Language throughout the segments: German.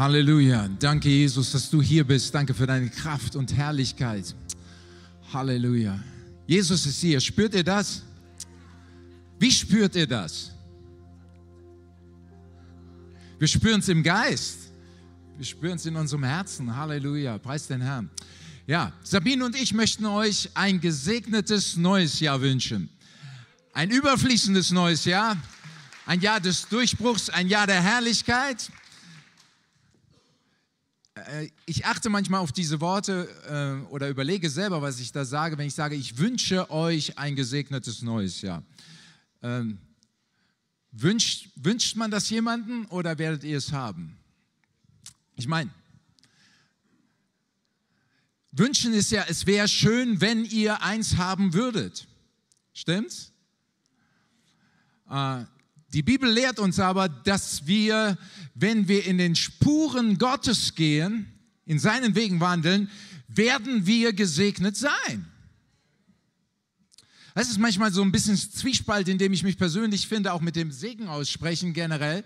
Halleluja. Danke, Jesus, dass du hier bist. Danke für deine Kraft und Herrlichkeit. Halleluja. Jesus ist hier. Spürt ihr das? Wie spürt ihr das? Wir spüren es im Geist. Wir spüren es in unserem Herzen. Halleluja. Preis den Herrn. Ja, Sabine und ich möchten euch ein gesegnetes neues Jahr wünschen. Ein überfließendes neues Jahr. Ein Jahr des Durchbruchs, ein Jahr der Herrlichkeit. Äh, ich achte manchmal auf diese Worte äh, oder überlege selber, was ich da sage, wenn ich sage, ich wünsche euch ein gesegnetes neues Jahr. Ähm, wünscht, wünscht man das jemanden oder werdet ihr es haben? Ich meine, wünschen ist ja, es wäre schön, wenn ihr eins haben würdet. Stimmt's? Die Bibel lehrt uns aber, dass wir, wenn wir in den Spuren Gottes gehen, in seinen Wegen wandeln, werden wir gesegnet sein. Das ist manchmal so ein bisschen Zwiespalt, in dem ich mich persönlich finde, auch mit dem Segen aussprechen generell,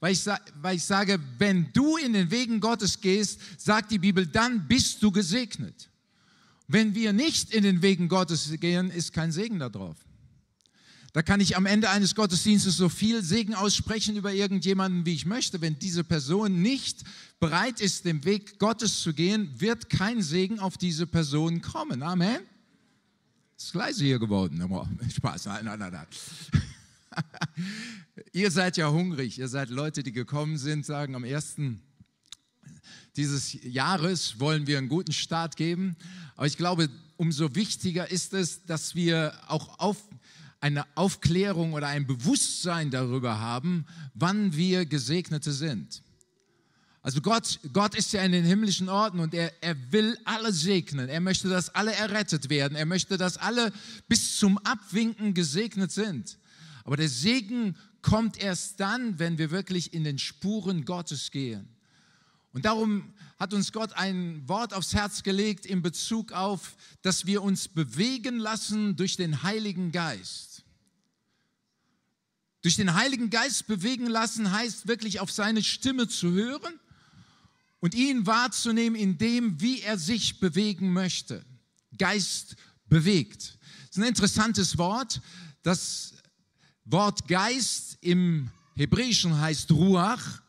weil ich, weil ich sage, wenn du in den Wegen Gottes gehst, sagt die Bibel, dann bist du gesegnet. Wenn wir nicht in den Wegen Gottes gehen, ist kein Segen darauf. Da kann ich am Ende eines Gottesdienstes so viel Segen aussprechen über irgendjemanden, wie ich möchte. Wenn diese Person nicht bereit ist, den Weg Gottes zu gehen, wird kein Segen auf diese Person kommen. Amen. Ist leise hier geworden. Spaß. Nein, nein, nein, nein. ihr seid ja hungrig. Ihr seid Leute, die gekommen sind, sagen, am ersten dieses Jahres wollen wir einen guten Start geben. Aber ich glaube, umso wichtiger ist es, dass wir auch auf, eine Aufklärung oder ein Bewusstsein darüber haben, wann wir Gesegnete sind. Also Gott, Gott ist ja in den himmlischen Orten und er, er will alle segnen. Er möchte, dass alle errettet werden. Er möchte, dass alle bis zum Abwinken gesegnet sind. Aber der Segen kommt erst dann, wenn wir wirklich in den Spuren Gottes gehen. Und darum hat uns Gott ein Wort aufs Herz gelegt in Bezug auf, dass wir uns bewegen lassen durch den Heiligen Geist. Durch den Heiligen Geist bewegen lassen heißt wirklich auf seine Stimme zu hören und ihn wahrzunehmen in dem, wie er sich bewegen möchte. Geist bewegt. Das ist ein interessantes Wort. Das Wort Geist im Hebräischen heißt Ruach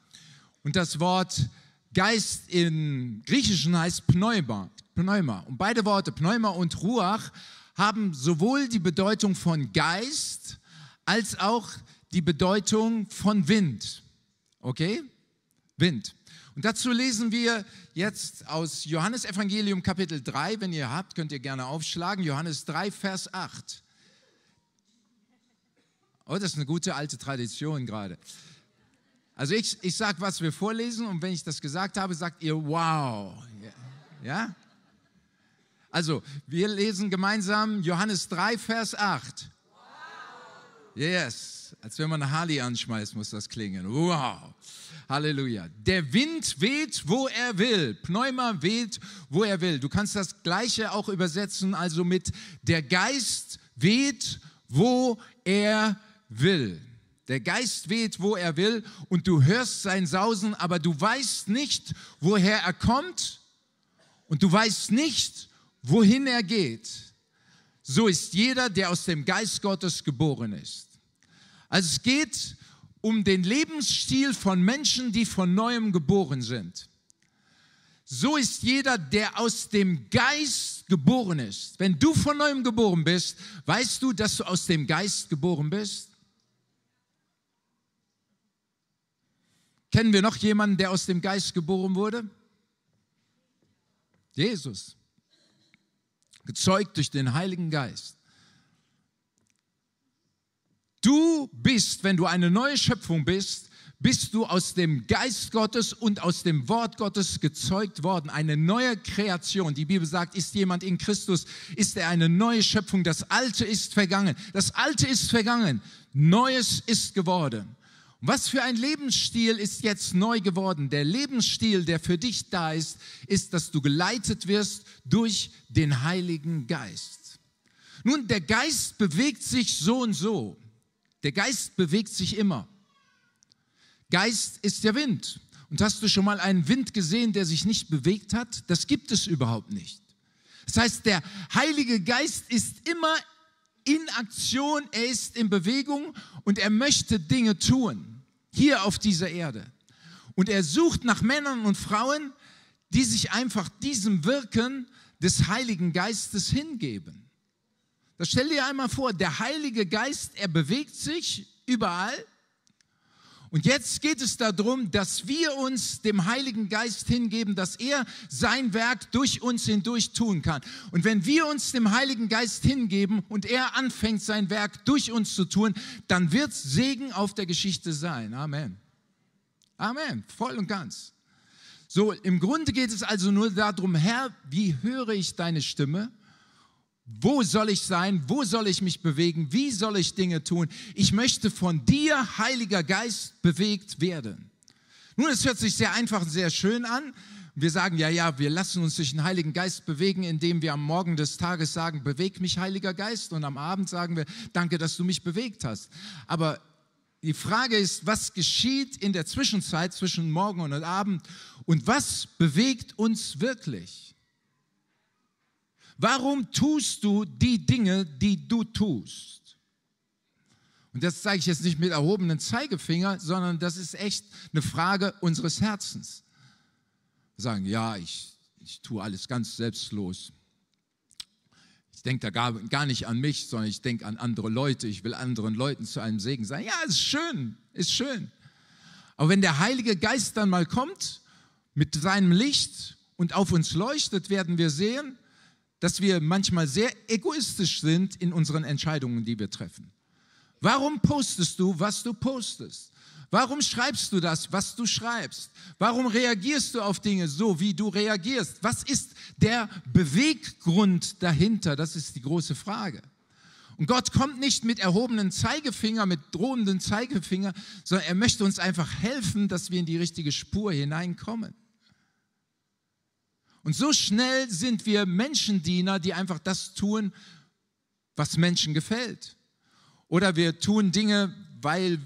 und das Wort Geist im Griechischen heißt Pneuma. Pneuma. Und beide Worte, Pneuma und Ruach, haben sowohl die Bedeutung von Geist als auch die Bedeutung von Wind. Okay? Wind. Und dazu lesen wir jetzt aus Johannes Evangelium Kapitel 3. Wenn ihr habt, könnt ihr gerne aufschlagen. Johannes 3, Vers 8. Oh, das ist eine gute alte Tradition gerade. Also ich, ich sage, was wir vorlesen und wenn ich das gesagt habe, sagt ihr wow. Ja? Also, wir lesen gemeinsam Johannes 3, Vers 8. Yes, als wenn man eine Harley anschmeißt, muss das klingen. Wow, Halleluja. Der Wind weht, wo er will. Pneuma weht, wo er will. Du kannst das Gleiche auch übersetzen, also mit der Geist weht, wo er will. Der Geist weht, wo er will, und du hörst sein Sausen, aber du weißt nicht, woher er kommt, und du weißt nicht, wohin er geht. So ist jeder, der aus dem Geist Gottes geboren ist. Also es geht um den Lebensstil von Menschen, die von neuem geboren sind. So ist jeder, der aus dem Geist geboren ist. Wenn du von neuem geboren bist, weißt du, dass du aus dem Geist geboren bist? Kennen wir noch jemanden, der aus dem Geist geboren wurde? Jesus. Gezeugt durch den Heiligen Geist. Du bist, wenn du eine neue Schöpfung bist, bist du aus dem Geist Gottes und aus dem Wort Gottes gezeugt worden. Eine neue Kreation. Die Bibel sagt, ist jemand in Christus, ist er eine neue Schöpfung. Das Alte ist vergangen. Das Alte ist vergangen. Neues ist geworden. Was für ein Lebensstil ist jetzt neu geworden? Der Lebensstil, der für dich da ist, ist, dass du geleitet wirst durch den Heiligen Geist. Nun, der Geist bewegt sich so und so. Der Geist bewegt sich immer. Geist ist der Wind. Und hast du schon mal einen Wind gesehen, der sich nicht bewegt hat? Das gibt es überhaupt nicht. Das heißt, der Heilige Geist ist immer in Aktion, er ist in Bewegung und er möchte Dinge tun, hier auf dieser Erde. Und er sucht nach Männern und Frauen, die sich einfach diesem Wirken des Heiligen Geistes hingeben. Das stell dir einmal vor, der Heilige Geist, er bewegt sich überall und jetzt geht es darum, dass wir uns dem Heiligen Geist hingeben, dass er sein Werk durch uns hindurch tun kann. Und wenn wir uns dem Heiligen Geist hingeben und er anfängt, sein Werk durch uns zu tun, dann wird Segen auf der Geschichte sein. Amen. Amen. Voll und ganz. So, im Grunde geht es also nur darum, Herr, wie höre ich deine Stimme? Wo soll ich sein? Wo soll ich mich bewegen? Wie soll ich Dinge tun? Ich möchte von dir, Heiliger Geist, bewegt werden. Nun, es hört sich sehr einfach und sehr schön an. Wir sagen, ja, ja, wir lassen uns durch den Heiligen Geist bewegen, indem wir am Morgen des Tages sagen, beweg mich, Heiliger Geist. Und am Abend sagen wir, danke, dass du mich bewegt hast. Aber die Frage ist, was geschieht in der Zwischenzeit zwischen Morgen und Abend und was bewegt uns wirklich? Warum tust du die Dinge, die du tust? Und das zeige ich jetzt nicht mit erhobenem Zeigefinger, sondern das ist echt eine Frage unseres Herzens. Wir sagen, ja, ich, ich tue alles ganz selbstlos. Ich denke da gar, gar nicht an mich, sondern ich denke an andere Leute. Ich will anderen Leuten zu einem Segen sein. Ja, ist schön, ist schön. Aber wenn der Heilige Geist dann mal kommt mit seinem Licht und auf uns leuchtet, werden wir sehen, dass wir manchmal sehr egoistisch sind in unseren Entscheidungen, die wir treffen. Warum postest du, was du postest? Warum schreibst du das, was du schreibst? Warum reagierst du auf Dinge so, wie du reagierst? Was ist der Beweggrund dahinter? Das ist die große Frage. Und Gott kommt nicht mit erhobenen Zeigefinger, mit drohenden Zeigefinger, sondern er möchte uns einfach helfen, dass wir in die richtige Spur hineinkommen. Und so schnell sind wir Menschendiener, die einfach das tun, was Menschen gefällt. Oder wir tun Dinge, weil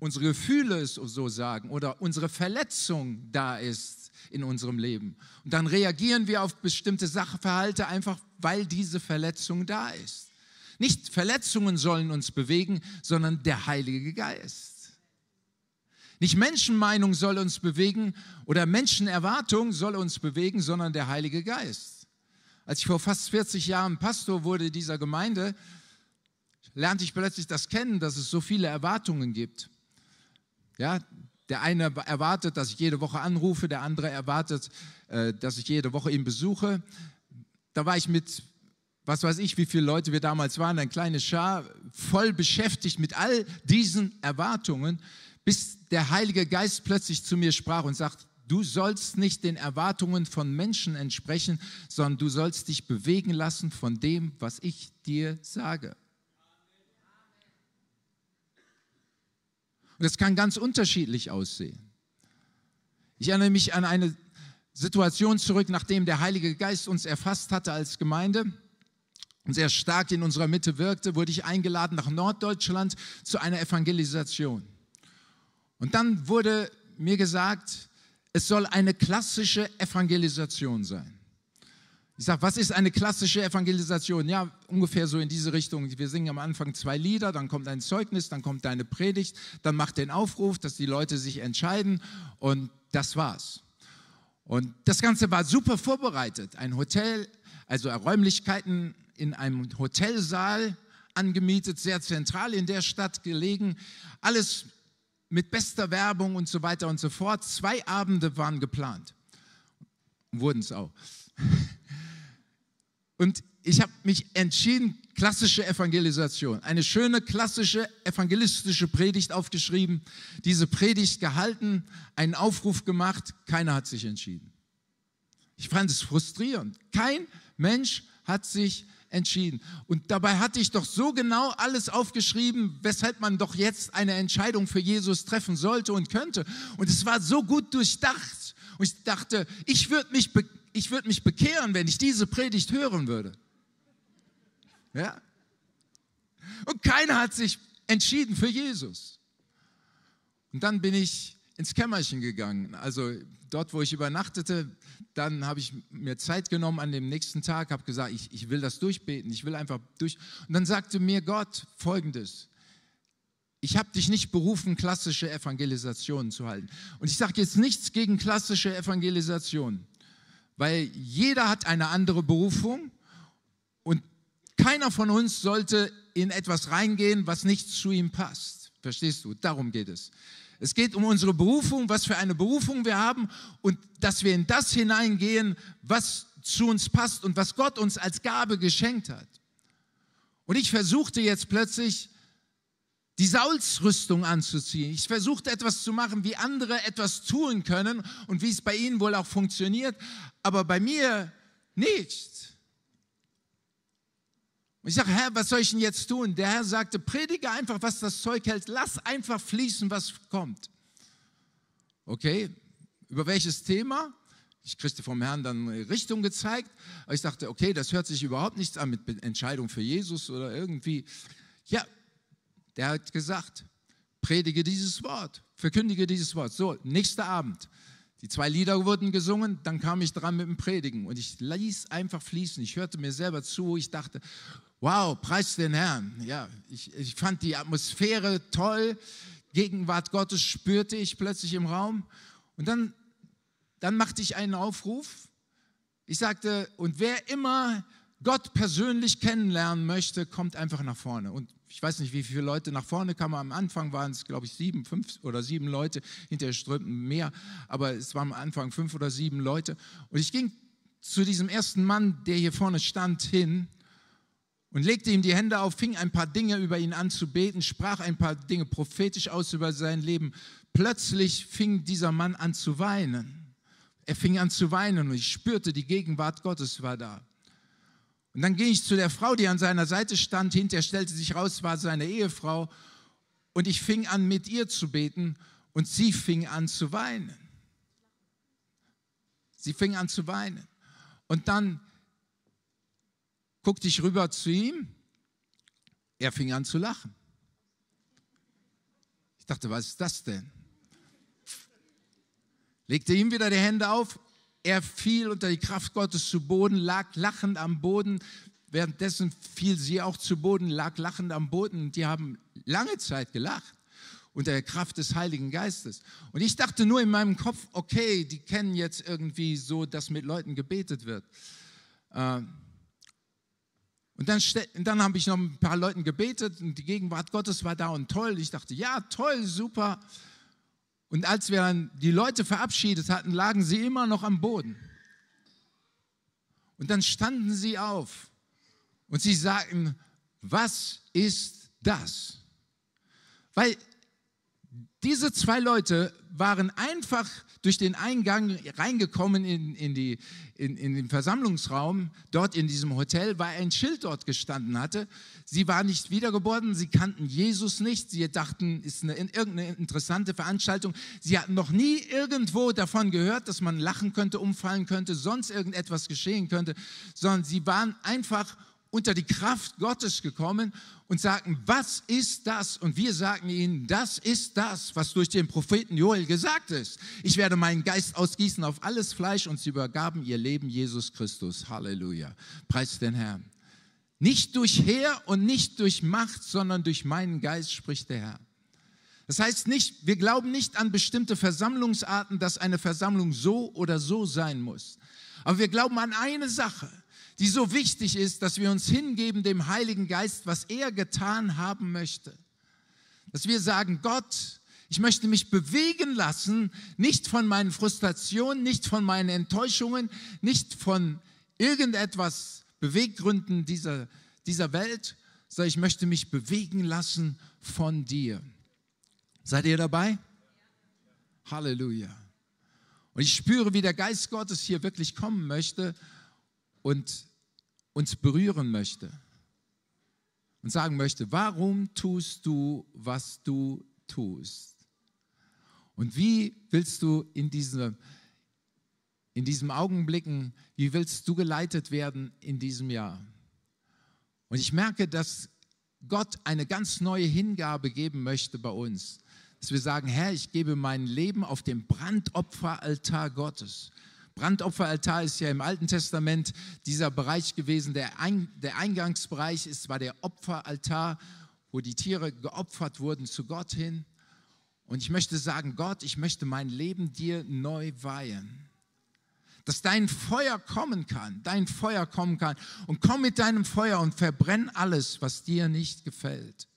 unsere Gefühle es so sagen oder unsere Verletzung da ist in unserem Leben. Und dann reagieren wir auf bestimmte Sachverhalte einfach, weil diese Verletzung da ist. Nicht Verletzungen sollen uns bewegen, sondern der Heilige Geist. Nicht Menschenmeinung soll uns bewegen oder Menschenerwartung soll uns bewegen, sondern der Heilige Geist. Als ich vor fast 40 Jahren Pastor wurde dieser Gemeinde, lernte ich plötzlich das kennen, dass es so viele Erwartungen gibt. Ja, der eine erwartet, dass ich jede Woche anrufe, der andere erwartet, äh, dass ich jede Woche ihn besuche. Da war ich mit, was weiß ich, wie viele Leute wir damals waren, ein kleines Schar, voll beschäftigt mit all diesen Erwartungen bis der Heilige Geist plötzlich zu mir sprach und sagt, du sollst nicht den Erwartungen von Menschen entsprechen, sondern du sollst dich bewegen lassen von dem, was ich dir sage. Und das kann ganz unterschiedlich aussehen. Ich erinnere mich an eine Situation zurück, nachdem der Heilige Geist uns erfasst hatte als Gemeinde und sehr stark in unserer Mitte wirkte, wurde ich eingeladen nach Norddeutschland zu einer Evangelisation. Und dann wurde mir gesagt, es soll eine klassische Evangelisation sein. Ich sage, was ist eine klassische Evangelisation? Ja, ungefähr so in diese Richtung. Wir singen am Anfang zwei Lieder, dann kommt ein Zeugnis, dann kommt eine Predigt, dann macht den Aufruf, dass die Leute sich entscheiden und das war's. Und das Ganze war super vorbereitet. Ein Hotel, also Räumlichkeiten in einem Hotelsaal angemietet, sehr zentral in der Stadt gelegen. Alles mit bester Werbung und so weiter und so fort. Zwei Abende waren geplant. Wurden es auch. Und ich habe mich entschieden, klassische Evangelisation, eine schöne klassische evangelistische Predigt aufgeschrieben, diese Predigt gehalten, einen Aufruf gemacht, keiner hat sich entschieden. Ich fand es frustrierend. Kein Mensch hat sich entschieden. Und dabei hatte ich doch so genau alles aufgeschrieben, weshalb man doch jetzt eine Entscheidung für Jesus treffen sollte und könnte. Und es war so gut durchdacht. Und ich dachte, ich würde mich, ich würd mich bekehren, wenn ich diese Predigt hören würde. Ja? Und keiner hat sich entschieden für Jesus. Und dann bin ich ins Kämmerchen gegangen. Also dort, wo ich übernachtete, dann habe ich mir Zeit genommen an dem nächsten Tag, habe gesagt, ich, ich will das durchbeten, ich will einfach durch. Und dann sagte mir Gott Folgendes. Ich habe dich nicht berufen, klassische Evangelisationen zu halten. Und ich sage jetzt nichts gegen klassische Evangelisation, weil jeder hat eine andere Berufung und keiner von uns sollte in etwas reingehen, was nicht zu ihm passt. Verstehst du? Darum geht es. Es geht um unsere Berufung, was für eine Berufung wir haben und dass wir in das hineingehen, was zu uns passt und was Gott uns als Gabe geschenkt hat. Und ich versuchte jetzt plötzlich die Saulsrüstung anzuziehen. Ich versuchte etwas zu machen, wie andere etwas tun können und wie es bei ihnen wohl auch funktioniert, aber bei mir nicht. Und ich sage, Herr, was soll ich denn jetzt tun? Der Herr sagte, predige einfach, was das Zeug hält. Lass einfach fließen, was kommt. Okay, über welches Thema? Ich kriegte vom Herrn dann eine Richtung gezeigt. Aber ich dachte, okay, das hört sich überhaupt nichts an mit Entscheidung für Jesus oder irgendwie. Ja, der hat gesagt, predige dieses Wort, verkündige dieses Wort. So, nächster Abend. Die zwei Lieder wurden gesungen, dann kam ich dran mit dem Predigen und ich ließ einfach fließen. Ich hörte mir selber zu, ich dachte, wow, preis den Herrn. Ja, ich, ich fand die Atmosphäre toll, Gegenwart Gottes spürte ich plötzlich im Raum und dann, dann machte ich einen Aufruf. Ich sagte, und wer immer Gott persönlich kennenlernen möchte, kommt einfach nach vorne. Und ich weiß nicht, wie viele Leute nach vorne kamen. Am Anfang waren es, glaube ich, sieben, fünf oder sieben Leute. Hinterher strömten mehr, aber es waren am Anfang fünf oder sieben Leute. Und ich ging zu diesem ersten Mann, der hier vorne stand, hin und legte ihm die Hände auf, fing ein paar Dinge über ihn an zu beten, sprach ein paar Dinge prophetisch aus über sein Leben. Plötzlich fing dieser Mann an zu weinen. Er fing an zu weinen und ich spürte, die Gegenwart Gottes war da. Und dann ging ich zu der Frau, die an seiner Seite stand. Hinterher stellte sich raus, war seine Ehefrau. Und ich fing an, mit ihr zu beten und sie fing an zu weinen. Sie fing an zu weinen. Und dann guckte ich rüber zu ihm. Er fing an zu lachen. Ich dachte, was ist das denn? Legte ihm wieder die Hände auf er fiel unter die Kraft Gottes zu Boden, lag lachend am Boden. Währenddessen fiel sie auch zu Boden, lag lachend am Boden. Die haben lange Zeit gelacht unter der Kraft des Heiligen Geistes. Und ich dachte nur in meinem Kopf, okay, die kennen jetzt irgendwie so, dass mit Leuten gebetet wird. Ähm, und dann, dann habe ich noch ein paar Leuten gebetet und die Gegenwart Gottes war da und toll. Ich dachte, ja, toll, super. Und als wir dann die Leute verabschiedet hatten, lagen sie immer noch am Boden. Und dann standen sie auf und sie sagten, was ist das? Weil diese zwei Leute waren einfach durch den Eingang reingekommen in, in, die, in, in den Versammlungsraum, dort in diesem Hotel, weil ein Schild dort gestanden hatte. Sie waren nicht wiedergeboren, sie kannten Jesus nicht, sie dachten, ist eine, irgendeine interessante Veranstaltung. Sie hatten noch nie irgendwo davon gehört, dass man lachen könnte, umfallen könnte, sonst irgendetwas geschehen könnte, sondern sie waren einfach unter die Kraft Gottes gekommen und sagten, was ist das? Und wir sagen ihnen, das ist das, was durch den Propheten Joel gesagt ist. Ich werde meinen Geist ausgießen auf alles Fleisch und sie übergaben ihr Leben Jesus Christus. Halleluja. Preis den Herrn. Nicht durch Heer und nicht durch Macht, sondern durch meinen Geist, spricht der Herr. Das heißt nicht, wir glauben nicht an bestimmte Versammlungsarten, dass eine Versammlung so oder so sein muss. Aber wir glauben an eine Sache die so wichtig ist, dass wir uns hingeben dem Heiligen Geist, was er getan haben möchte. Dass wir sagen, Gott, ich möchte mich bewegen lassen, nicht von meinen Frustrationen, nicht von meinen Enttäuschungen, nicht von irgendetwas Beweggründen dieser, dieser Welt, sondern ich möchte mich bewegen lassen von dir. Seid ihr dabei? Halleluja. Und ich spüre, wie der Geist Gottes hier wirklich kommen möchte und uns berühren möchte und sagen möchte, warum tust du, was du tust? Und wie willst du in, diese, in diesem Augenblicken, wie willst du geleitet werden in diesem Jahr? Und ich merke, dass Gott eine ganz neue Hingabe geben möchte bei uns. dass wir sagen, Herr, ich gebe mein Leben auf dem Brandopferaltar Gottes. Brandopferaltar ist ja im Alten Testament dieser Bereich gewesen, der, Ein der Eingangsbereich ist, war der Opferaltar, wo die Tiere geopfert wurden zu Gott hin. Und ich möchte sagen, Gott, ich möchte mein Leben dir neu weihen. Dass dein Feuer kommen kann, dein Feuer kommen kann. Und komm mit deinem Feuer und verbrenn alles, was dir nicht gefällt.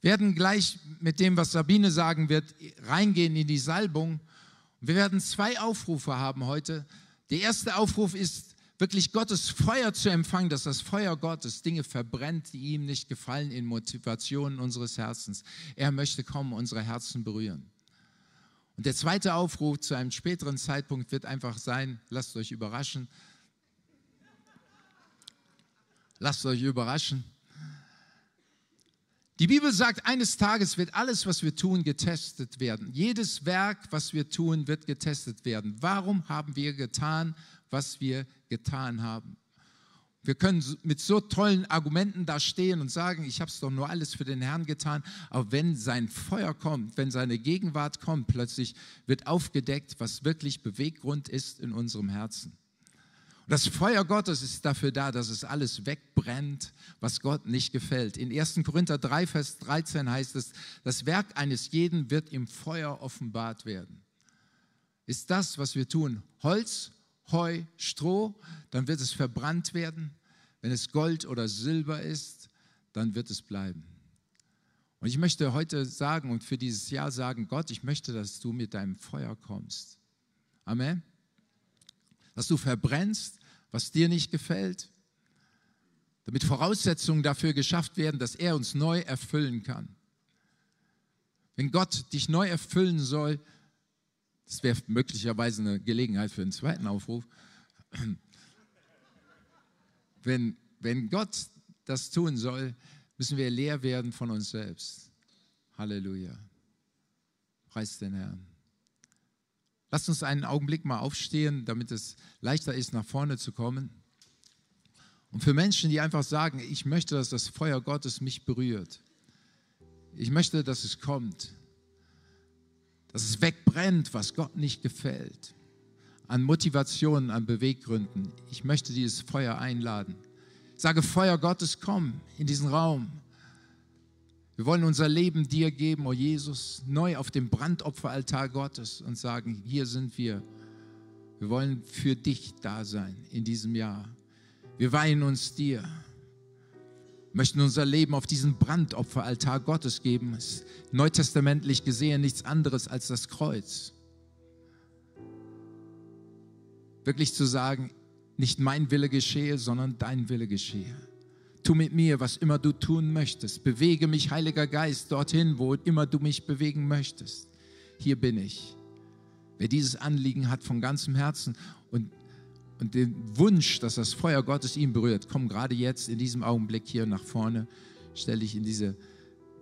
Wir werden gleich mit dem, was Sabine sagen wird, reingehen in die Salbung. Wir werden zwei Aufrufe haben heute. Der erste Aufruf ist, wirklich Gottes Feuer zu empfangen, dass das Feuer Gottes Dinge verbrennt, die ihm nicht gefallen in Motivationen unseres Herzens. Er möchte kommen, unsere Herzen berühren. Und der zweite Aufruf zu einem späteren Zeitpunkt wird einfach sein, lasst euch überraschen. Lasst euch überraschen. Die Bibel sagt, eines Tages wird alles, was wir tun, getestet werden. Jedes Werk, was wir tun, wird getestet werden. Warum haben wir getan, was wir getan haben? Wir können mit so tollen Argumenten da stehen und sagen, ich habe es doch nur alles für den Herrn getan. Aber wenn sein Feuer kommt, wenn seine Gegenwart kommt, plötzlich wird aufgedeckt, was wirklich Beweggrund ist in unserem Herzen. Das Feuer Gottes ist dafür da, dass es alles wegbrennt, was Gott nicht gefällt. In 1. Korinther 3, Vers 13 heißt es, das Werk eines jeden wird im Feuer offenbart werden. Ist das, was wir tun, Holz, Heu, Stroh, dann wird es verbrannt werden. Wenn es Gold oder Silber ist, dann wird es bleiben. Und ich möchte heute sagen und für dieses Jahr sagen, Gott, ich möchte, dass du mit deinem Feuer kommst. Amen. Dass du verbrennst, was dir nicht gefällt, damit Voraussetzungen dafür geschafft werden, dass er uns neu erfüllen kann. Wenn Gott dich neu erfüllen soll, das wäre möglicherweise eine Gelegenheit für einen zweiten Aufruf. Wenn, wenn Gott das tun soll, müssen wir leer werden von uns selbst. Halleluja. Preis den Herrn. Lasst uns einen Augenblick mal aufstehen, damit es leichter ist, nach vorne zu kommen. Und für Menschen, die einfach sagen, ich möchte, dass das Feuer Gottes mich berührt. Ich möchte, dass es kommt. Dass es wegbrennt, was Gott nicht gefällt. An Motivationen, an Beweggründen. Ich möchte dieses Feuer einladen. Ich sage, Feuer Gottes, komm in diesen Raum. Wir wollen unser Leben dir geben, o oh Jesus, neu auf dem Brandopferaltar Gottes und sagen, hier sind wir. Wir wollen für dich da sein in diesem Jahr. Wir weihen uns dir, möchten unser Leben auf diesen Brandopferaltar Gottes geben. Es ist neutestamentlich gesehen nichts anderes als das Kreuz. Wirklich zu sagen, nicht mein Wille geschehe, sondern dein Wille geschehe. Tu mit mir, was immer du tun möchtest. Bewege mich, Heiliger Geist, dorthin, wo immer du mich bewegen möchtest. Hier bin ich. Wer dieses Anliegen hat von ganzem Herzen und, und den Wunsch, dass das Feuer Gottes ihn berührt, komm gerade jetzt in diesem Augenblick hier nach vorne, stell dich in diese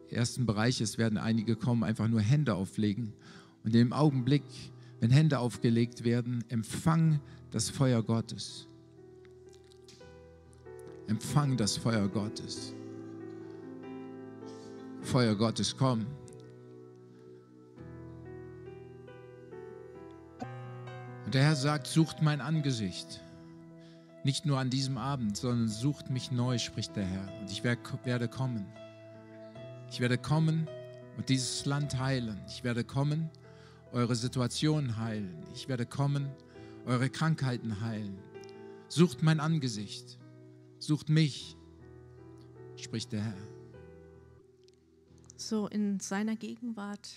ersten Bereiche. Es werden einige kommen, einfach nur Hände auflegen. Und im Augenblick, wenn Hände aufgelegt werden, empfang das Feuer Gottes. Empfang das Feuer Gottes. Feuer Gottes, komm. Und der Herr sagt, sucht mein Angesicht. Nicht nur an diesem Abend, sondern sucht mich neu, spricht der Herr. Und ich werde kommen. Ich werde kommen und dieses Land heilen. Ich werde kommen, eure Situation heilen. Ich werde kommen, eure Krankheiten heilen. Sucht mein Angesicht. Sucht mich, spricht der Herr. So in seiner Gegenwart,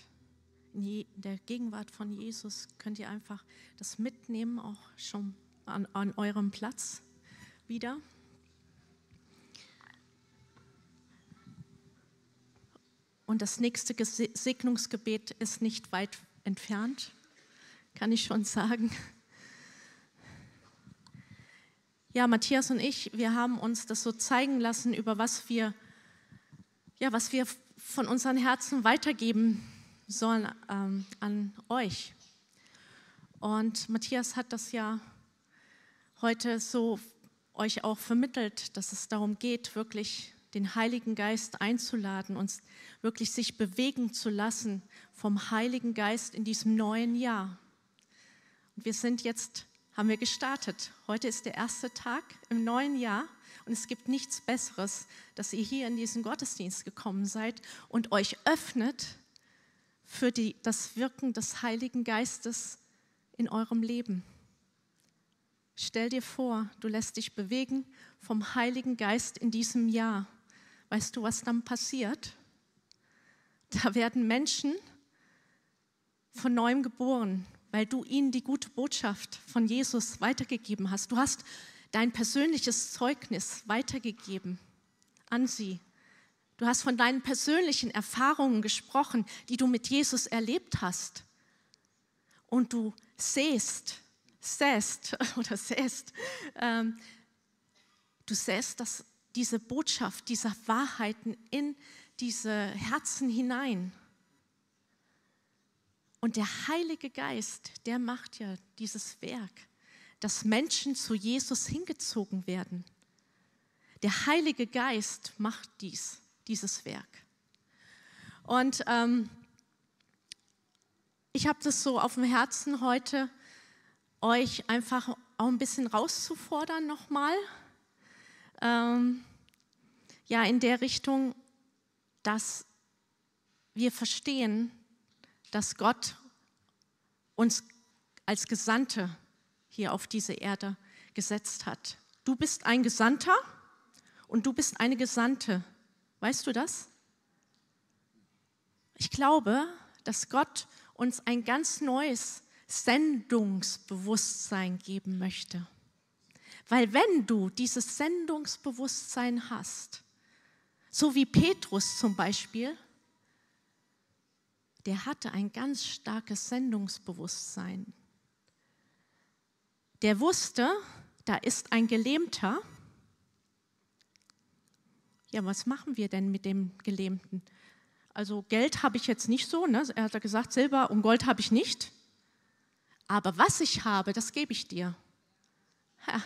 in der Gegenwart von Jesus könnt ihr einfach das mitnehmen, auch schon an, an eurem Platz wieder. Und das nächste Segnungsgebet ist nicht weit entfernt, kann ich schon sagen. Ja, Matthias und ich, wir haben uns das so zeigen lassen, über was wir, ja, was wir von unseren Herzen weitergeben sollen ähm, an euch. Und Matthias hat das ja heute so euch auch vermittelt, dass es darum geht, wirklich den Heiligen Geist einzuladen, uns wirklich sich bewegen zu lassen vom Heiligen Geist in diesem neuen Jahr. Und wir sind jetzt, haben wir gestartet. Heute ist der erste Tag im neuen Jahr und es gibt nichts Besseres, dass ihr hier in diesen Gottesdienst gekommen seid und euch öffnet für die, das Wirken des Heiligen Geistes in eurem Leben. Stell dir vor, du lässt dich bewegen vom Heiligen Geist in diesem Jahr. Weißt du, was dann passiert? Da werden Menschen von neuem geboren, weil du ihnen die gute Botschaft von Jesus weitergegeben hast. Du hast dein persönliches Zeugnis weitergegeben an sie. Du hast von deinen persönlichen Erfahrungen gesprochen, die du mit Jesus erlebt hast. Und du sähst, säst oder säst, ähm, du säst das, diese Botschaft, diese Wahrheiten in diese Herzen hinein. Und der Heilige Geist, der macht ja dieses Werk, dass Menschen zu Jesus hingezogen werden. Der Heilige Geist macht dies, dieses Werk. Und ähm, ich habe das so auf dem Herzen heute, euch einfach auch ein bisschen rauszufordern nochmal. Ähm, ja, in der Richtung, dass wir verstehen, dass Gott uns als Gesandte hier auf diese Erde gesetzt hat. Du bist ein Gesandter und du bist eine Gesandte. Weißt du das? Ich glaube, dass Gott uns ein ganz neues Sendungsbewusstsein geben möchte. Weil wenn du dieses Sendungsbewusstsein hast, so wie Petrus zum Beispiel, der hatte ein ganz starkes Sendungsbewusstsein. Der wusste, da ist ein Gelähmter. Ja, was machen wir denn mit dem Gelähmten? Also Geld habe ich jetzt nicht so, ne? er hat gesagt, Silber und Gold habe ich nicht. Aber was ich habe, das gebe ich dir. Ha.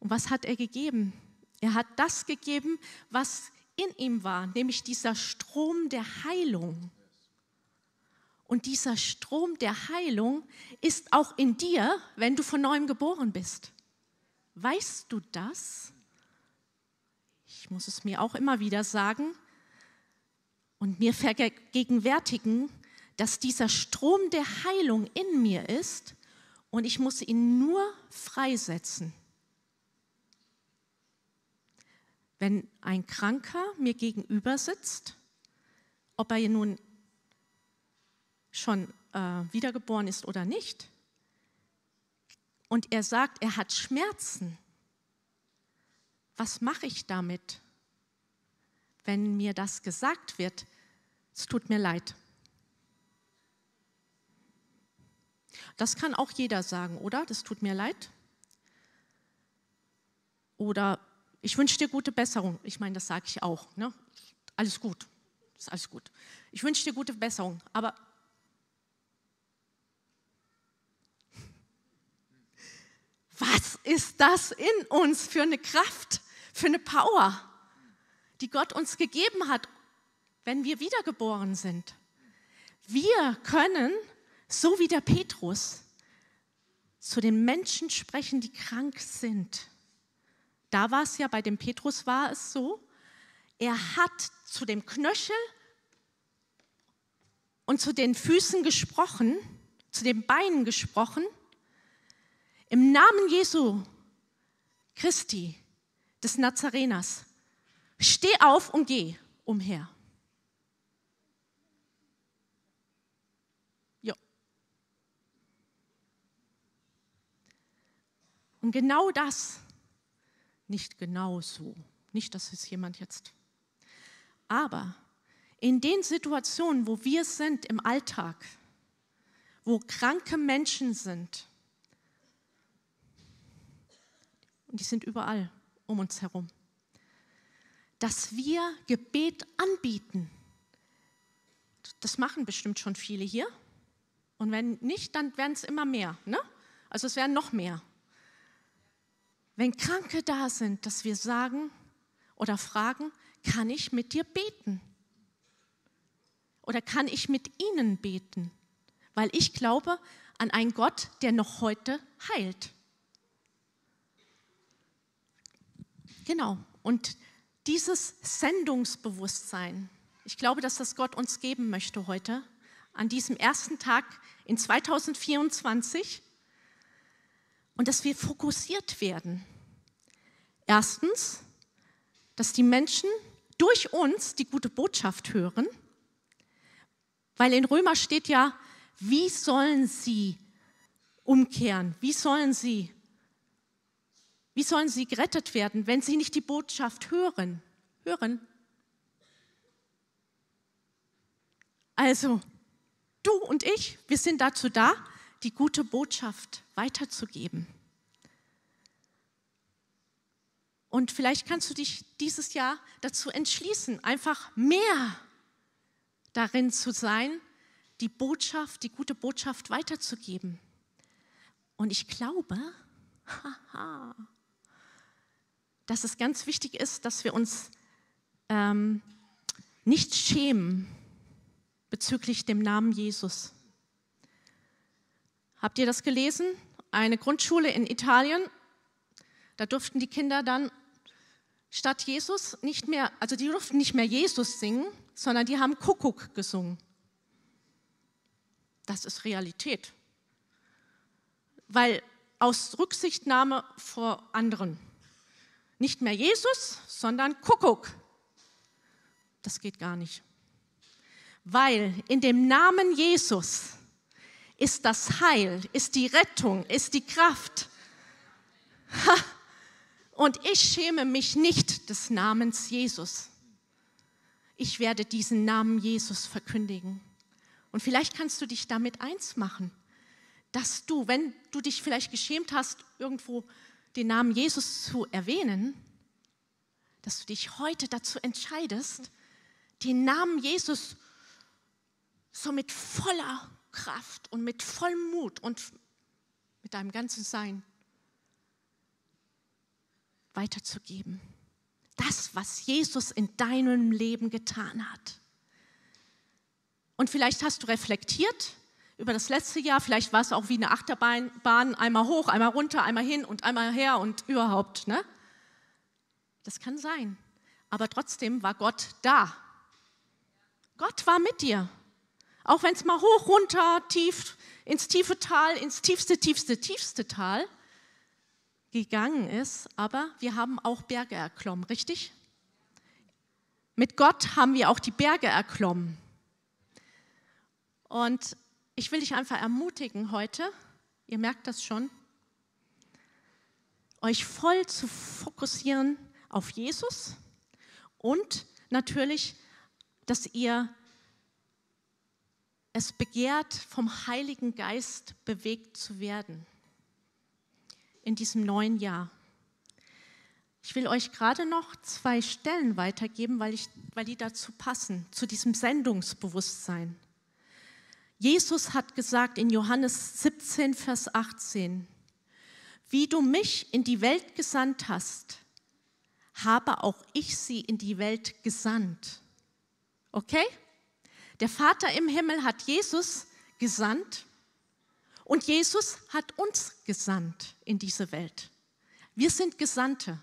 Und was hat er gegeben? Er hat das gegeben, was in ihm war, nämlich dieser Strom der Heilung. Und dieser Strom der Heilung ist auch in dir, wenn du von neuem geboren bist. Weißt du das? Ich muss es mir auch immer wieder sagen und mir vergegenwärtigen, dass dieser Strom der Heilung in mir ist und ich muss ihn nur freisetzen. Wenn ein Kranker mir gegenüber sitzt, ob er nun schon äh, wiedergeboren ist oder nicht, und er sagt, er hat Schmerzen, was mache ich damit, wenn mir das gesagt wird, es tut mir leid. Das kann auch jeder sagen, oder? Das tut mir leid. Oder ich wünsche dir gute Besserung. Ich meine, das sage ich auch. Ne? Alles gut. Ist alles gut. Ich wünsche dir gute Besserung. Aber was ist das in uns für eine Kraft, für eine Power, die Gott uns gegeben hat, wenn wir wiedergeboren sind? Wir können, so wie der Petrus, zu den Menschen sprechen, die krank sind da war es ja, bei dem Petrus war es so, er hat zu dem Knöchel und zu den Füßen gesprochen, zu den Beinen gesprochen, im Namen Jesu Christi, des Nazareners, steh auf und geh umher. Jo. Und genau das nicht genau so. Nicht, dass es jemand jetzt. Aber in den Situationen, wo wir sind im Alltag, wo kranke Menschen sind, und die sind überall um uns herum, dass wir Gebet anbieten. Das machen bestimmt schon viele hier. Und wenn nicht, dann werden es immer mehr. Ne? Also es werden noch mehr wenn Kranke da sind, dass wir sagen oder fragen, kann ich mit dir beten? Oder kann ich mit ihnen beten? Weil ich glaube an einen Gott, der noch heute heilt. Genau. Und dieses Sendungsbewusstsein, ich glaube, dass das Gott uns geben möchte heute, an diesem ersten Tag in 2024, und dass wir fokussiert werden. Erstens, dass die Menschen durch uns die gute Botschaft hören, weil in Römer steht ja, wie sollen sie umkehren? Wie sollen sie wie sollen sie gerettet werden, wenn sie nicht die Botschaft hören? Hören. Also, du und ich, wir sind dazu da, die gute Botschaft weiterzugeben. Und vielleicht kannst du dich dieses Jahr dazu entschließen, einfach mehr darin zu sein, die Botschaft, die gute Botschaft weiterzugeben. Und ich glaube, haha, dass es ganz wichtig ist, dass wir uns ähm, nicht schämen bezüglich dem Namen Jesus. Habt ihr das gelesen? Eine Grundschule in Italien, da durften die Kinder dann statt Jesus nicht mehr, also die durften nicht mehr Jesus singen, sondern die haben Kuckuck gesungen. Das ist Realität. Weil aus Rücksichtnahme vor anderen. Nicht mehr Jesus, sondern Kuckuck. Das geht gar nicht. Weil in dem Namen Jesus ist das Heil, ist die Rettung, ist die Kraft. Ha. Und ich schäme mich nicht des Namens Jesus. Ich werde diesen Namen Jesus verkündigen. Und vielleicht kannst du dich damit eins machen, dass du, wenn du dich vielleicht geschämt hast, irgendwo den Namen Jesus zu erwähnen, dass du dich heute dazu entscheidest, den Namen Jesus so mit voller Kraft und mit vollem Mut und mit deinem ganzen Sein weiterzugeben. Das, was Jesus in deinem Leben getan hat. Und vielleicht hast du reflektiert über das letzte Jahr, vielleicht war es auch wie eine Achterbahn, einmal hoch, einmal runter, einmal hin und einmal her und überhaupt. Ne? Das kann sein. Aber trotzdem war Gott da. Gott war mit dir. Auch wenn es mal hoch, runter, tief, ins tiefe Tal, ins tiefste, tiefste, tiefste Tal gegangen ist. Aber wir haben auch Berge erklommen, richtig? Mit Gott haben wir auch die Berge erklommen. Und ich will dich einfach ermutigen heute, ihr merkt das schon, euch voll zu fokussieren auf Jesus und natürlich, dass ihr es begehrt, vom Heiligen Geist bewegt zu werden in diesem neuen Jahr. Ich will euch gerade noch zwei Stellen weitergeben, weil, ich, weil die dazu passen, zu diesem Sendungsbewusstsein. Jesus hat gesagt in Johannes 17, Vers 18, wie du mich in die Welt gesandt hast, habe auch ich sie in die Welt gesandt. Okay? Der Vater im Himmel hat Jesus gesandt und Jesus hat uns gesandt in diese Welt. Wir sind Gesandte.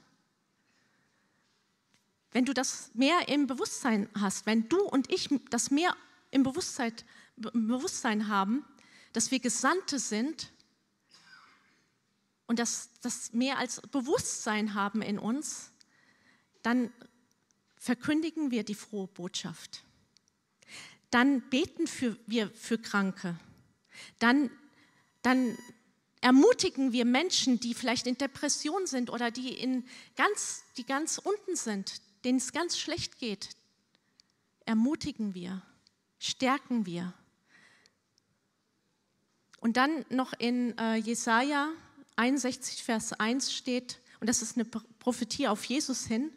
Wenn du das mehr im Bewusstsein hast, wenn du und ich das mehr im Bewusstsein, Bewusstsein haben, dass wir Gesandte sind und dass das mehr als Bewusstsein haben in uns, dann verkündigen wir die frohe Botschaft. Dann beten für, wir für Kranke. Dann, dann ermutigen wir Menschen, die vielleicht in Depression sind oder die, in ganz, die ganz unten sind, denen es ganz schlecht geht. Ermutigen wir, stärken wir. Und dann noch in äh, Jesaja 61, Vers 1 steht, und das ist eine Prophetie auf Jesus hin: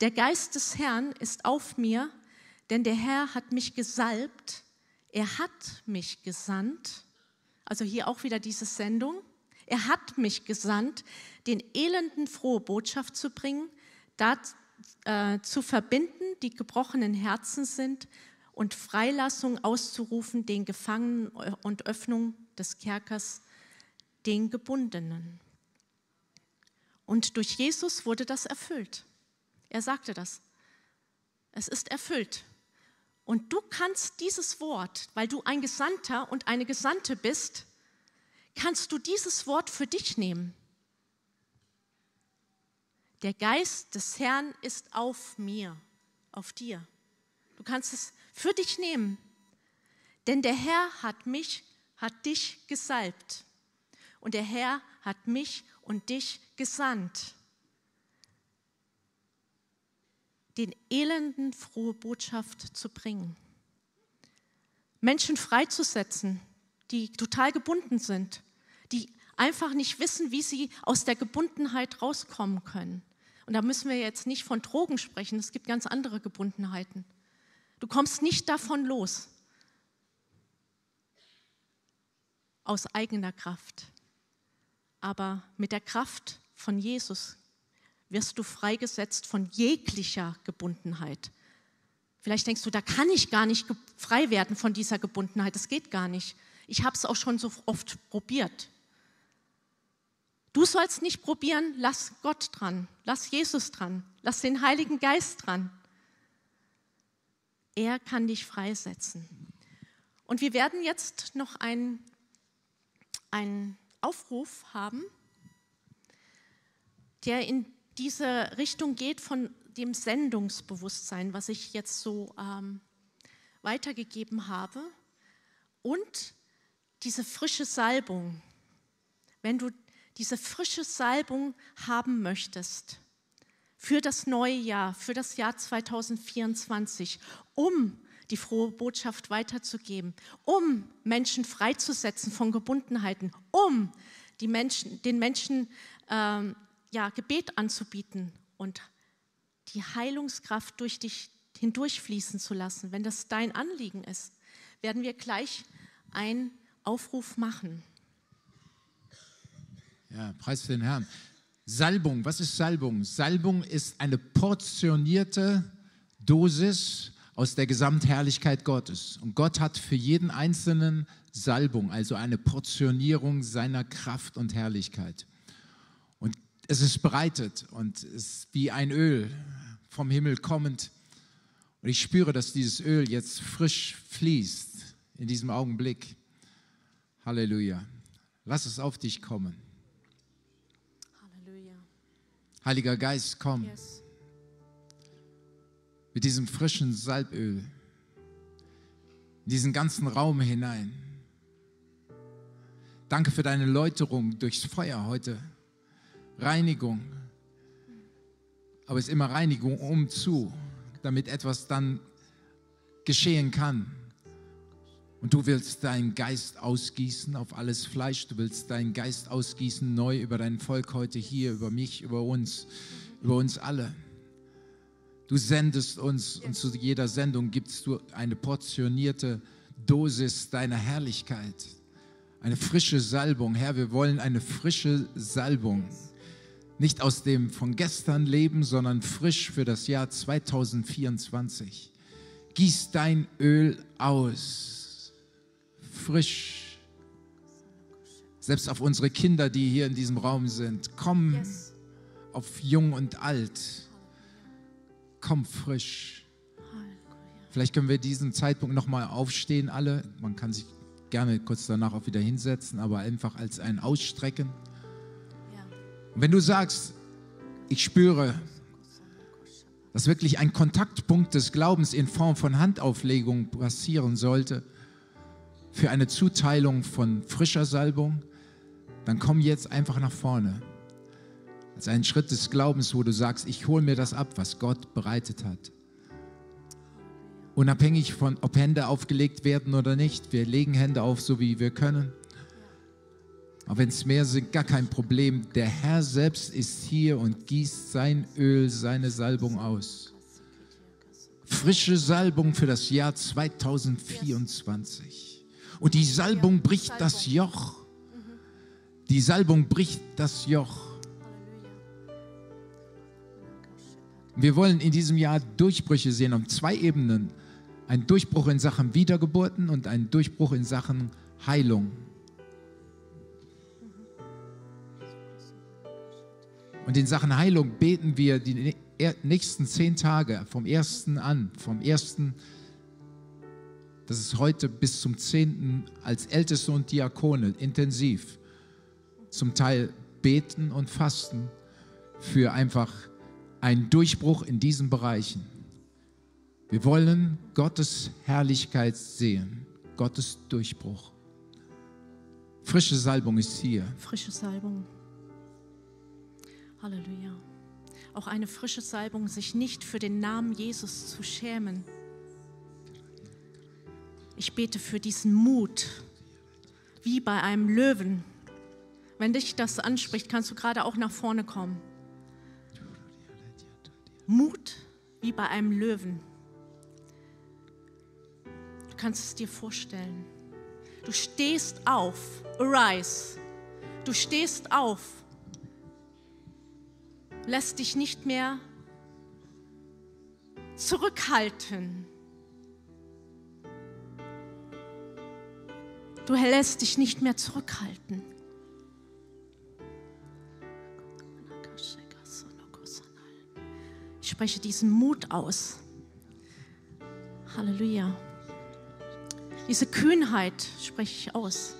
Der Geist des Herrn ist auf mir, denn der Herr hat mich gesalbt, er hat mich gesandt. Also hier auch wieder diese Sendung. Er hat mich gesandt, den Elenden frohe Botschaft zu bringen, äh, zu verbinden, die gebrochenen Herzen sind, und Freilassung auszurufen den Gefangenen und Öffnung des Kerkers den Gebundenen. Und durch Jesus wurde das erfüllt. Er sagte das. Es ist erfüllt. Und du kannst dieses Wort, weil du ein Gesandter und eine Gesandte bist, kannst du dieses Wort für dich nehmen. Der Geist des Herrn ist auf mir, auf dir. Du kannst es für dich nehmen, denn der Herr hat mich, hat dich gesalbt und der Herr hat mich und dich gesandt, den Elenden frohe Botschaft zu bringen, Menschen freizusetzen, die total gebunden sind, die einfach nicht wissen, wie sie aus der Gebundenheit rauskommen können. Und da müssen wir jetzt nicht von Drogen sprechen, es gibt ganz andere Gebundenheiten. Du kommst nicht davon los aus eigener Kraft. Aber mit der Kraft von Jesus wirst du freigesetzt von jeglicher Gebundenheit. Vielleicht denkst du, da kann ich gar nicht frei werden von dieser Gebundenheit. Das geht gar nicht. Ich habe es auch schon so oft probiert. Du sollst nicht probieren, lass Gott dran, lass Jesus dran, lass den Heiligen Geist dran. Er kann dich freisetzen. Und wir werden jetzt noch einen, einen Aufruf haben, der in diese Richtung geht von dem Sendungsbewusstsein, was ich jetzt so ähm, weitergegeben habe, und diese frische Salbung. Wenn du diese frische Salbung haben möchtest für das neue Jahr, für das Jahr 2024, um die frohe Botschaft weiterzugeben, um Menschen freizusetzen von Gebundenheiten, um Menschen, den Menschen ähm, ja, Gebet anzubieten und die Heilungskraft durch dich hindurchfließen zu lassen. Wenn das dein Anliegen ist, werden wir gleich einen Aufruf machen. Ja, preis den Herrn. Salbung, was ist Salbung? Salbung ist eine portionierte Dosis aus der Gesamtherrlichkeit Gottes. Und Gott hat für jeden Einzelnen Salbung, also eine Portionierung seiner Kraft und Herrlichkeit. Es ist bereitet und es ist wie ein Öl vom Himmel kommend. Und ich spüre, dass dieses Öl jetzt frisch fließt in diesem Augenblick. Halleluja. Lass es auf dich kommen. Heiliger Geist, komm. Yes. Mit diesem frischen Salböl in diesen ganzen Raum hinein. Danke für deine Läuterung durchs Feuer heute. Reinigung. Aber es ist immer Reinigung um zu, damit etwas dann geschehen kann. Und du willst deinen Geist ausgießen auf alles Fleisch. Du willst deinen Geist ausgießen neu über dein Volk heute hier, über mich, über uns, über uns alle. Du sendest uns und zu jeder Sendung gibst du eine portionierte Dosis deiner Herrlichkeit. Eine frische Salbung. Herr, wir wollen eine frische Salbung. Nicht aus dem von gestern Leben, sondern frisch für das Jahr 2024. Gieß dein Öl aus frisch. Selbst auf unsere Kinder, die hier in diesem Raum sind. Komm yes. auf jung und alt. Komm frisch. Vielleicht können wir diesen Zeitpunkt nochmal aufstehen, alle. Man kann sich gerne kurz danach auch wieder hinsetzen, aber einfach als ein Ausstrecken. Wenn du sagst, ich spüre, dass wirklich ein Kontaktpunkt des Glaubens in Form von Handauflegung passieren sollte, für eine Zuteilung von frischer Salbung, dann komm jetzt einfach nach vorne. Als einen Schritt des Glaubens, wo du sagst, ich hole mir das ab, was Gott bereitet hat. Unabhängig von, ob Hände aufgelegt werden oder nicht. Wir legen Hände auf, so wie wir können. Aber wenn es mehr sind, gar kein Problem. Der Herr selbst ist hier und gießt sein Öl, seine Salbung aus. Frische Salbung für das Jahr 2024. Und die Salbung bricht das Joch. Die Salbung bricht das Joch. Wir wollen in diesem Jahr Durchbrüche sehen auf zwei Ebenen. Ein Durchbruch in Sachen Wiedergeburten und ein Durchbruch in Sachen Heilung. Und in Sachen Heilung beten wir die nächsten zehn Tage vom ersten an, vom ersten, das ist heute bis zum zehnten, als Älteste und Diakone intensiv, zum Teil beten und fasten für einfach einen Durchbruch in diesen Bereichen. Wir wollen Gottes Herrlichkeit sehen, Gottes Durchbruch. Frische Salbung ist hier. Frische Salbung. Halleluja. Auch eine frische Salbung, sich nicht für den Namen Jesus zu schämen. Ich bete für diesen Mut, wie bei einem Löwen. Wenn dich das anspricht, kannst du gerade auch nach vorne kommen. Mut wie bei einem Löwen. Du kannst es dir vorstellen. Du stehst auf, arise. Du stehst auf lässt dich nicht mehr zurückhalten. Du lässt dich nicht mehr zurückhalten. Ich spreche diesen Mut aus. Halleluja. Diese Kühnheit spreche ich aus.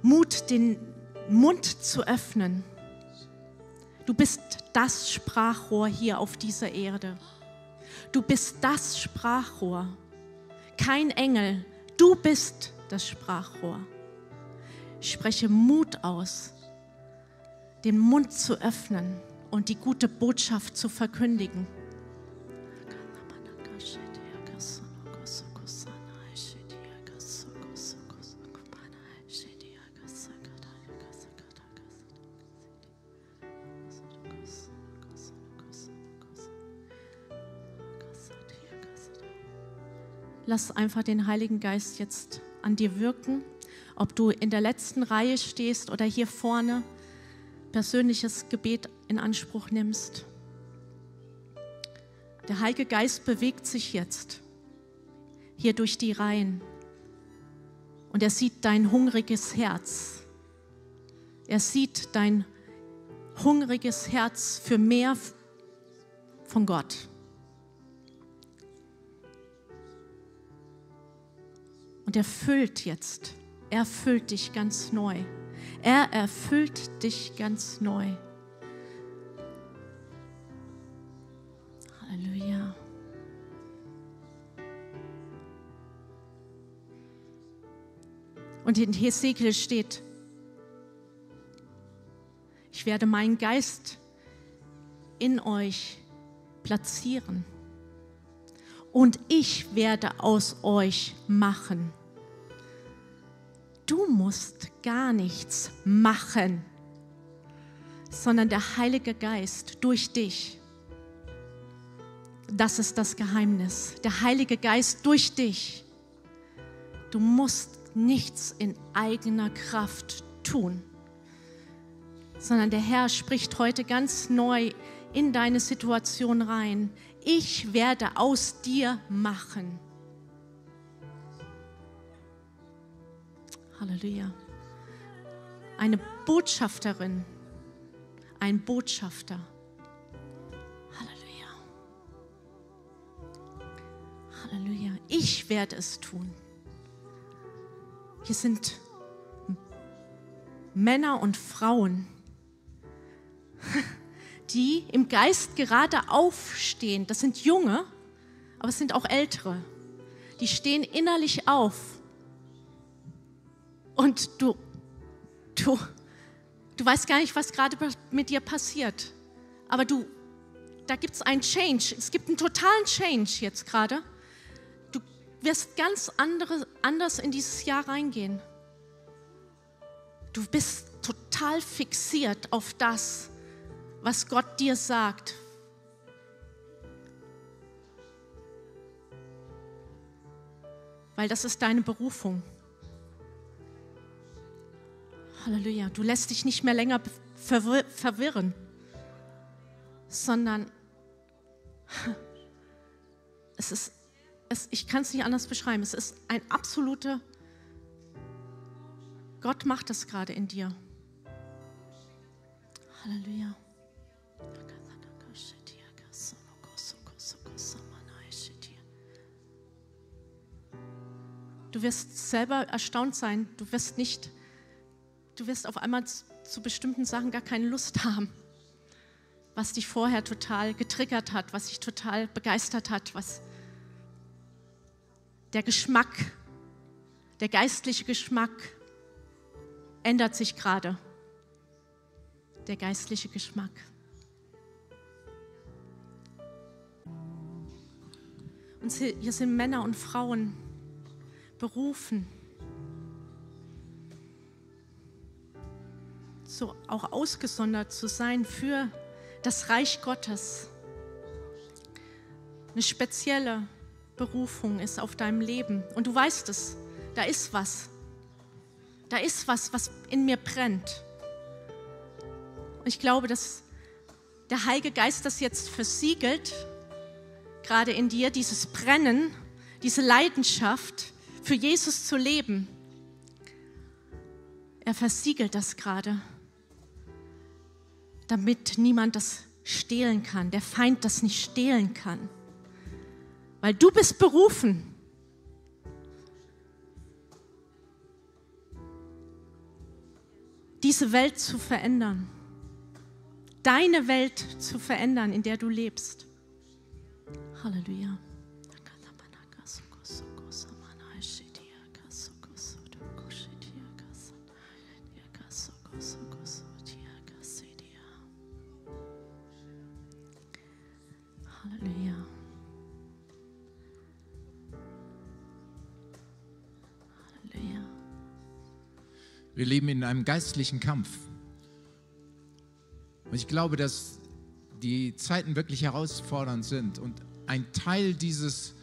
Mut, den Mund zu öffnen. Du bist das Sprachrohr hier auf dieser Erde. Du bist das Sprachrohr. Kein Engel. Du bist das Sprachrohr. Ich spreche Mut aus, den Mund zu öffnen und die gute Botschaft zu verkündigen. Lass einfach den Heiligen Geist jetzt an dir wirken, ob du in der letzten Reihe stehst oder hier vorne persönliches Gebet in Anspruch nimmst. Der Heilige Geist bewegt sich jetzt hier durch die Reihen und er sieht dein hungriges Herz. Er sieht dein hungriges Herz für mehr von Gott. Und er füllt jetzt, er füllt dich ganz neu. Er erfüllt dich ganz neu. Halleluja. Und in Hesekiel steht, ich werde meinen Geist in euch platzieren und ich werde aus euch machen. Du musst gar nichts machen, sondern der Heilige Geist durch dich. Das ist das Geheimnis. Der Heilige Geist durch dich. Du musst nichts in eigener Kraft tun, sondern der Herr spricht heute ganz neu in deine Situation rein ich werde aus dir machen. Halleluja. Eine Botschafterin, ein Botschafter. Halleluja. Halleluja. Ich werde es tun. Hier sind Männer und Frauen die im Geist gerade aufstehen. Das sind junge, aber es sind auch ältere. Die stehen innerlich auf. Und du, du, du weißt gar nicht, was gerade mit dir passiert. Aber du, da gibt es einen Change. Es gibt einen totalen Change jetzt gerade. Du wirst ganz andere, anders in dieses Jahr reingehen. Du bist total fixiert auf das, was Gott dir sagt. Weil das ist deine Berufung. Halleluja. Du lässt dich nicht mehr länger verwir verwirren, sondern es ist, es, ich kann es nicht anders beschreiben, es ist ein absoluter, Gott macht das gerade in dir. Halleluja. Du wirst selber erstaunt sein. Du wirst nicht, du wirst auf einmal zu bestimmten Sachen gar keine Lust haben, was dich vorher total getriggert hat, was dich total begeistert hat, was der Geschmack, der geistliche Geschmack ändert sich gerade. Der geistliche Geschmack. Und hier sind Männer und Frauen, berufen, so auch ausgesondert zu sein für das Reich Gottes. Eine spezielle Berufung ist auf deinem Leben und du weißt es, da ist was. Da ist was, was in mir brennt. Und ich glaube, dass der Heilige Geist das jetzt versiegelt, gerade in dir, dieses Brennen, diese Leidenschaft, für Jesus zu leben. Er versiegelt das gerade, damit niemand das stehlen kann, der Feind das nicht stehlen kann. Weil du bist berufen. diese Welt zu verändern, deine Welt zu verändern, in der du lebst. Halleluja. Wir leben in einem geistlichen Kampf. Und ich glaube, dass die Zeiten wirklich herausfordernd sind. Und ein Teil dieses,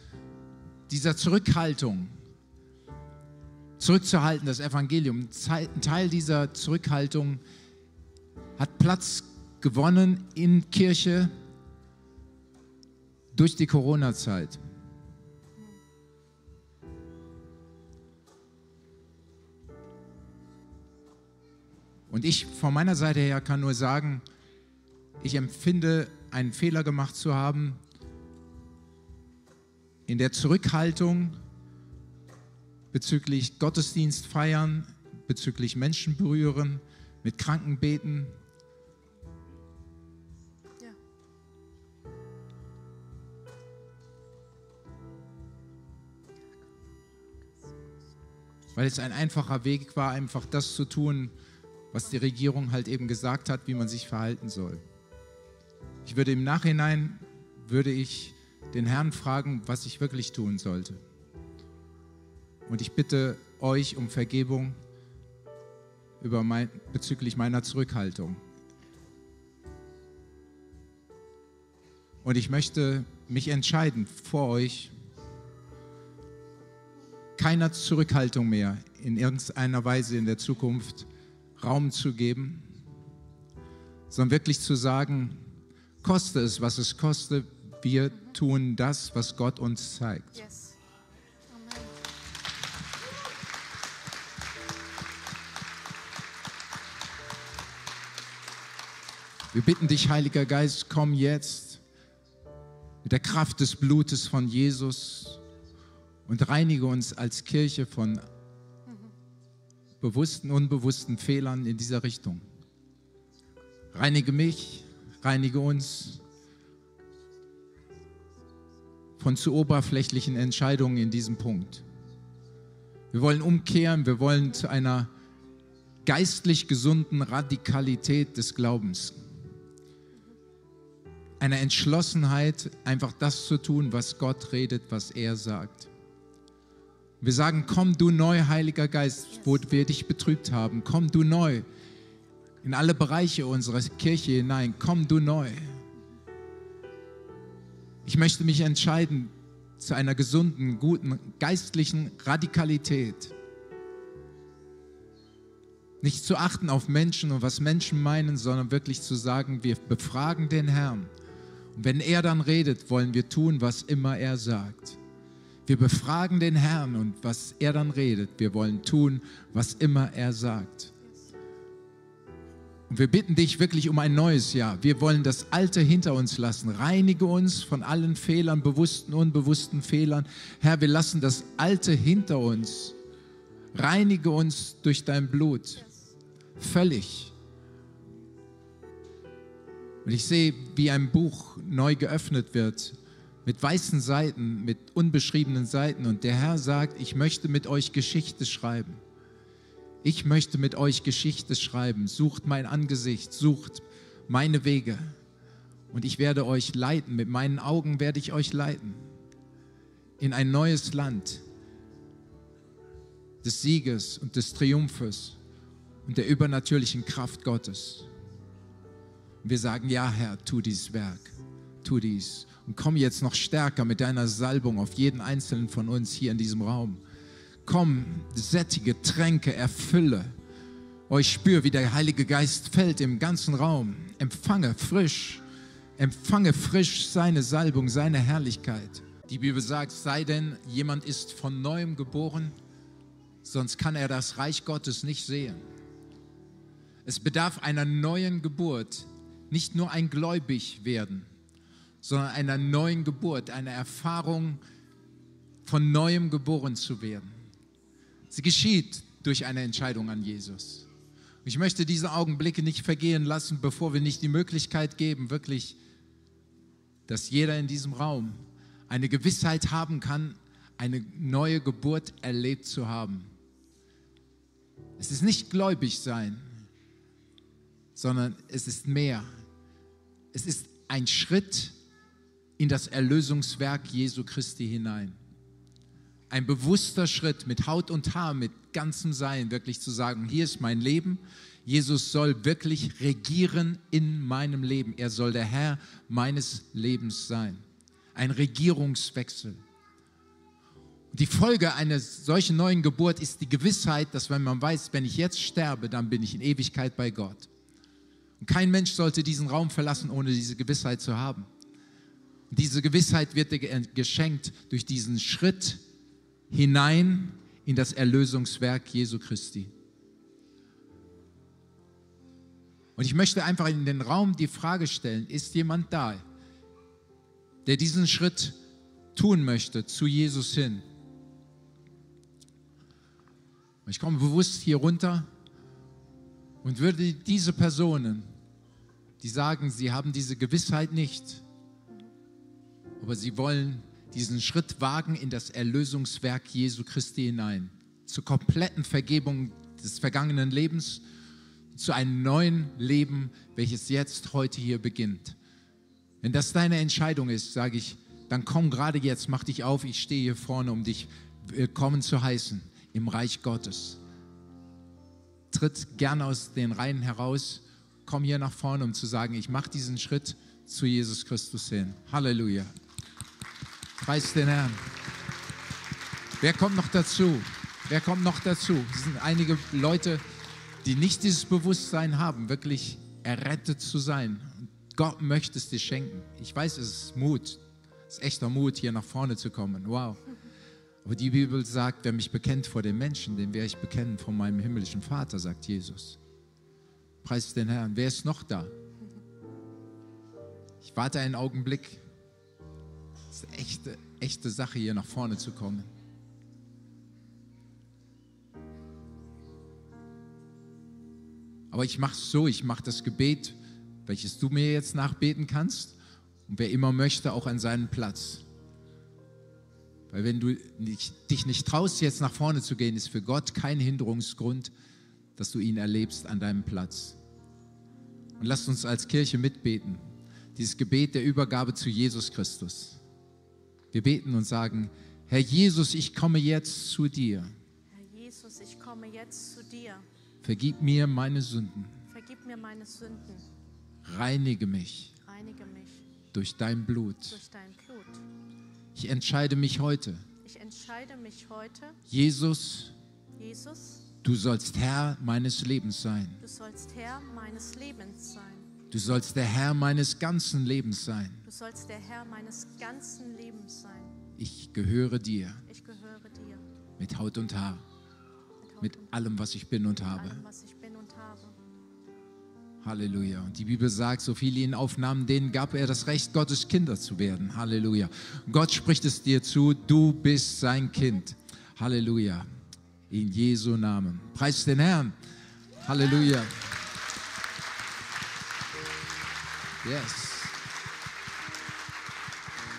dieser Zurückhaltung, zurückzuhalten, das Evangelium, ein Teil dieser Zurückhaltung hat Platz gewonnen in Kirche durch die Corona-Zeit. Und ich von meiner Seite her kann nur sagen, ich empfinde einen Fehler gemacht zu haben in der Zurückhaltung bezüglich Gottesdienst feiern, bezüglich Menschen berühren, mit Kranken beten. Ja. Weil es ein einfacher Weg war, einfach das zu tun, was die Regierung halt eben gesagt hat, wie man sich verhalten soll. Ich würde im Nachhinein, würde ich den Herrn fragen, was ich wirklich tun sollte. Und ich bitte euch um Vergebung über mein, bezüglich meiner Zurückhaltung. Und ich möchte mich entscheiden vor euch, keiner Zurückhaltung mehr in irgendeiner Weise in der Zukunft Raum zu geben, sondern wirklich zu sagen, koste es, was es koste, wir tun das, was Gott uns zeigt. Yes. Wir bitten dich, Heiliger Geist, komm jetzt mit der Kraft des Blutes von Jesus und reinige uns als Kirche von bewussten, unbewussten Fehlern in dieser Richtung. Reinige mich, reinige uns von zu oberflächlichen Entscheidungen in diesem Punkt. Wir wollen umkehren, wir wollen zu einer geistlich gesunden Radikalität des Glaubens. Einer Entschlossenheit, einfach das zu tun, was Gott redet, was er sagt. Wir sagen, komm du neu, Heiliger Geist, wo wir dich betrübt haben. Komm du neu in alle Bereiche unserer Kirche hinein. Komm du neu. Ich möchte mich entscheiden zu einer gesunden, guten, geistlichen Radikalität. Nicht zu achten auf Menschen und was Menschen meinen, sondern wirklich zu sagen, wir befragen den Herrn. Und wenn er dann redet, wollen wir tun, was immer er sagt. Wir befragen den Herrn und was er dann redet, wir wollen tun, was immer er sagt. Und wir bitten dich wirklich um ein neues Jahr. Wir wollen das Alte hinter uns lassen. Reinige uns von allen Fehlern, bewussten, unbewussten Fehlern. Herr, wir lassen das Alte hinter uns. Reinige uns durch dein Blut. Völlig. Und ich sehe, wie ein Buch neu geöffnet wird, mit weißen Seiten, mit unbeschriebenen Seiten. Und der Herr sagt, ich möchte mit euch Geschichte schreiben. Ich möchte mit euch Geschichte schreiben. Sucht mein Angesicht, sucht meine Wege. Und ich werde euch leiten. Mit meinen Augen werde ich euch leiten. In ein neues Land des Sieges und des Triumphes und der übernatürlichen Kraft Gottes. Und wir sagen, ja Herr, tu dieses Werk, tu dies. Und komm jetzt noch stärker mit deiner Salbung auf jeden einzelnen von uns hier in diesem Raum. Komm, sättige, tränke, erfülle. Oh, ich spüre, wie der Heilige Geist fällt im ganzen Raum. Empfange frisch, empfange frisch seine Salbung, seine Herrlichkeit. Die Bibel sagt, sei denn jemand ist von neuem geboren, sonst kann er das Reich Gottes nicht sehen. Es bedarf einer neuen Geburt, nicht nur ein Gläubig werden, sondern einer neuen Geburt, einer Erfahrung von neuem geboren zu werden. Sie geschieht durch eine Entscheidung an Jesus. Ich möchte diese Augenblicke nicht vergehen lassen, bevor wir nicht die Möglichkeit geben, wirklich, dass jeder in diesem Raum eine Gewissheit haben kann, eine neue Geburt erlebt zu haben. Es ist nicht gläubig sein, sondern es ist mehr. Es ist ein Schritt in das Erlösungswerk Jesu Christi hinein ein bewusster Schritt mit Haut und Haar, mit ganzem Sein, wirklich zu sagen, hier ist mein Leben. Jesus soll wirklich regieren in meinem Leben. Er soll der Herr meines Lebens sein. Ein Regierungswechsel. Die Folge einer solchen neuen Geburt ist die Gewissheit, dass wenn man weiß, wenn ich jetzt sterbe, dann bin ich in Ewigkeit bei Gott. Und kein Mensch sollte diesen Raum verlassen, ohne diese Gewissheit zu haben. Diese Gewissheit wird dir geschenkt durch diesen Schritt hinein in das Erlösungswerk Jesu Christi. Und ich möchte einfach in den Raum die Frage stellen, ist jemand da, der diesen Schritt tun möchte zu Jesus hin? Ich komme bewusst hier runter und würde diese Personen, die sagen, sie haben diese Gewissheit nicht, aber sie wollen diesen Schritt wagen in das Erlösungswerk Jesu Christi hinein, zur kompletten Vergebung des vergangenen Lebens, zu einem neuen Leben, welches jetzt heute hier beginnt. Wenn das deine Entscheidung ist, sage ich, dann komm gerade jetzt, mach dich auf, ich stehe hier vorne, um dich willkommen zu heißen im Reich Gottes. Tritt gerne aus den Reihen heraus, komm hier nach vorne, um zu sagen, ich mache diesen Schritt zu Jesus Christus hin. Halleluja. Preis den Herrn. Wer kommt noch dazu? Wer kommt noch dazu? Es sind einige Leute, die nicht dieses Bewusstsein haben, wirklich errettet zu sein. Gott möchte es dir schenken. Ich weiß, es ist Mut. Es ist echter Mut, hier nach vorne zu kommen. Wow. Aber die Bibel sagt, wer mich bekennt vor den Menschen, den werde ich bekennen vor meinem himmlischen Vater, sagt Jesus. Preis den Herrn. Wer ist noch da? Ich warte einen Augenblick. Das ist eine echte, echte Sache, hier nach vorne zu kommen. Aber ich mache es so, ich mache das Gebet, welches du mir jetzt nachbeten kannst. Und wer immer möchte, auch an seinen Platz. Weil wenn du nicht, dich nicht traust, jetzt nach vorne zu gehen, ist für Gott kein Hinderungsgrund, dass du ihn erlebst an deinem Platz. Und lasst uns als Kirche mitbeten. Dieses Gebet der Übergabe zu Jesus Christus. Wir beten und sagen, Herr Jesus, ich komme jetzt zu dir. Herr Jesus, ich komme jetzt zu dir. Vergib mir meine Sünden. Vergib mir meine Sünden. Reinige mich. Reinige mich durch dein Blut. durch dein Blut. Ich entscheide mich heute, Ich entscheide mich heute, Jesus, Jesus, Du sollst Herr meines Lebens sein. Du sollst Herr meines Lebens sein. Du sollst der Herr meines ganzen Lebens sein. Du sollst der Herr meines ganzen Lebens sein. Ich gehöre dir Ich gehöre dir mit Haut und Haar, mit Haut mit und allem, was ich bin und habe. allem, was ich bin und habe. Halleluja. Und die Bibel sagt, so viele ihn aufnahmen, denen gab er das Recht, Gottes Kinder zu werden. Halleluja. Gott spricht es dir zu, du bist sein Kind. Halleluja. In Jesu Namen. Preis den Herrn. Halleluja. Yes.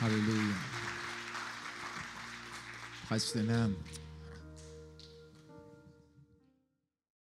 Halleluja. Preis den Herrn.